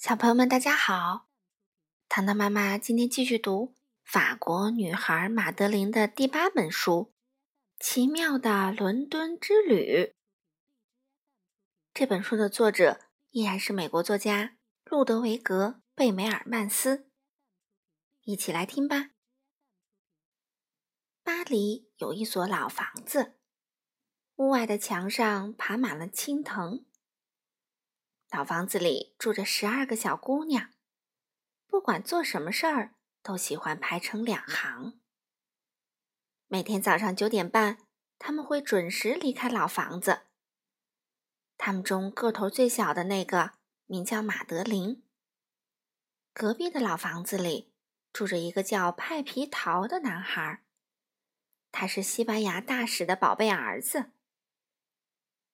小朋友们，大家好！糖糖妈妈今天继续读法国女孩马德琳的第八本书《奇妙的伦敦之旅》。这本书的作者依然是美国作家路德维格·贝梅尔曼斯。一起来听吧。巴黎有一所老房子，屋外的墙上爬满了青藤。老房子里住着十二个小姑娘，不管做什么事儿，都喜欢排成两行。每天早上九点半，他们会准时离开老房子。他们中个头最小的那个名叫马德琳。隔壁的老房子里住着一个叫派皮桃的男孩，他是西班牙大使的宝贝儿子。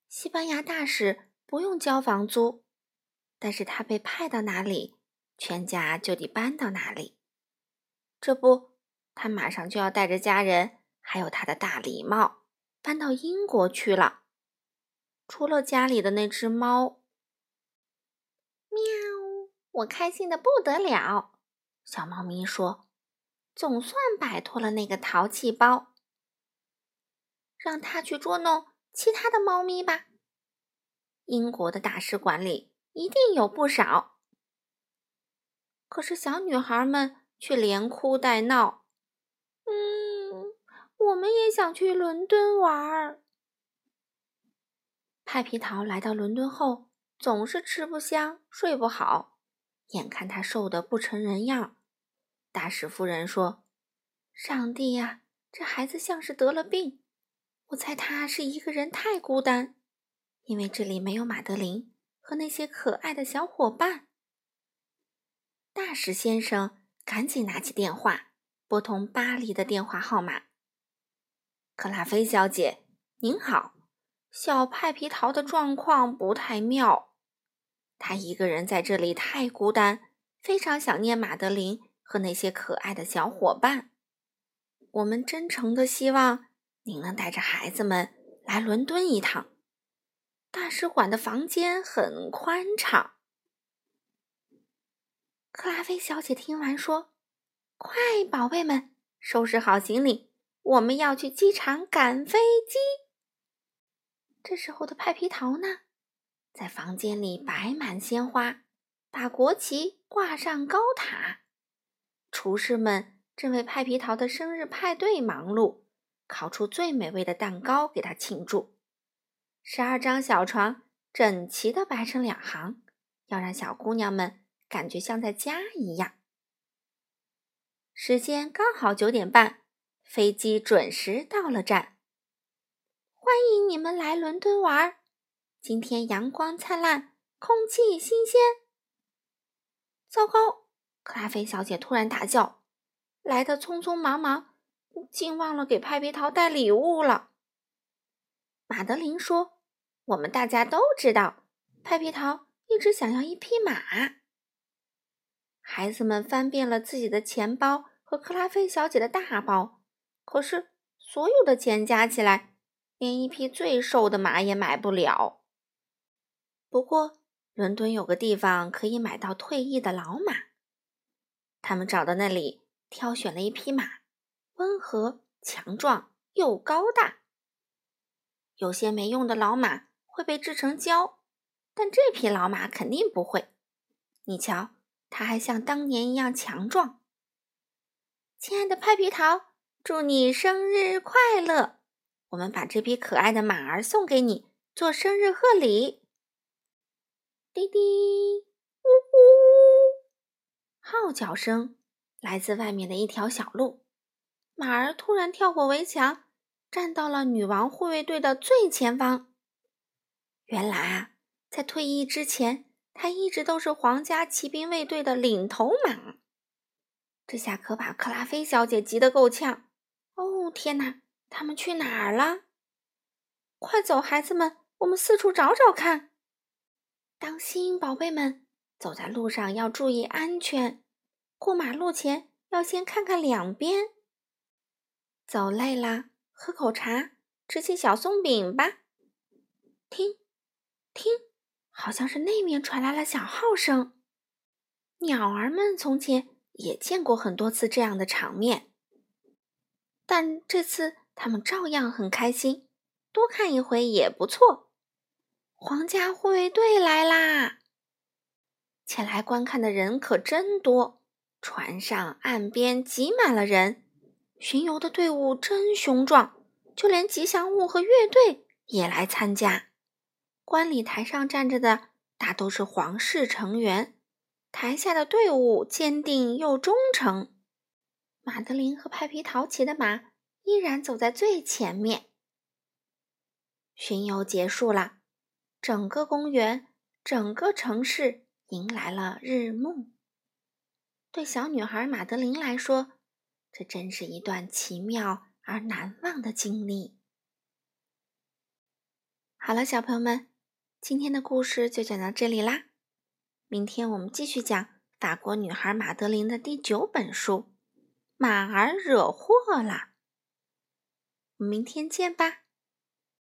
西班牙大使不用交房租。但是他被派到哪里，全家就得搬到哪里。这不，他马上就要带着家人，还有他的大礼帽，搬到英国去了。除了家里的那只猫，喵！我开心的不得了。小猫咪说：“总算摆脱了那个淘气包，让他去捉弄其他的猫咪吧。”英国的大使馆里。一定有不少，可是小女孩们却连哭带闹。嗯，我们也想去伦敦玩儿。派皮桃来到伦敦后，总是吃不香，睡不好，眼看他瘦得不成人样。大使夫人说：“上帝呀，这孩子像是得了病。我猜他是一个人太孤单，因为这里没有马德琳。”和那些可爱的小伙伴，大使先生赶紧拿起电话，拨通巴黎的电话号码。克拉菲小姐，您好，小派皮桃的状况不太妙，他一个人在这里太孤单，非常想念马德琳和那些可爱的小伙伴。我们真诚的希望您能带着孩子们来伦敦一趟。大使馆的房间很宽敞。克拉菲小姐听完说：“快，宝贝们，收拾好行李，我们要去机场赶飞机。”这时候的派皮桃呢，在房间里摆满鲜花，把国旗挂上高塔。厨师们正为派皮桃的生日派对忙碌，烤出最美味的蛋糕给他庆祝。十二张小床整齐地摆成两行，要让小姑娘们感觉像在家一样。时间刚好九点半，飞机准时到了站。欢迎你们来伦敦玩儿，今天阳光灿烂，空气新鲜。糟糕！克拉菲小姐突然大叫：“来的匆匆忙忙，竟忘了给派皮桃带礼物了。”马德琳说。我们大家都知道，派皮桃一直想要一匹马。孩子们翻遍了自己的钱包和克拉菲小姐的大包，可是所有的钱加起来，连一匹最瘦的马也买不了。不过，伦敦有个地方可以买到退役的老马。他们找到那里，挑选了一匹马，温和、强壮又高大。有些没用的老马。会被制成胶，但这匹老马肯定不会。你瞧，它还像当年一样强壮。亲爱的派皮桃，祝你生日快乐！我们把这匹可爱的马儿送给你，做生日贺礼。滴滴，呜呜，号角声来自外面的一条小路。马儿突然跳过围墙，站到了女王护卫队的最前方。原来啊，在退役之前，他一直都是皇家骑兵卫队的领头马。这下可把克拉菲小姐急得够呛。哦，天哪，他们去哪儿了？快走，孩子们，我们四处找找看。当心，宝贝们，走在路上要注意安全。过马路前要先看看两边。走累了，喝口茶，吃些小松饼吧。听。听，好像是那面传来了小号声。鸟儿们从前也见过很多次这样的场面，但这次他们照样很开心，多看一回也不错。皇家护卫队来啦！前来观看的人可真多，船上、岸边挤满了人，巡游的队伍真雄壮，就连吉祥物和乐队也来参加。观礼台上站着的大都是皇室成员，台下的队伍坚定又忠诚。马德琳和派皮陶骑的马依然走在最前面。巡游结束了，整个公园，整个城市。迎来了日暮。对小女孩马德琳来说，这真是一段奇妙而难忘的经历。好了，小朋友们，今天的故事就讲到这里啦。明天我们继续讲法国女孩马德琳的第九本书《马儿惹祸了》。明天见吧。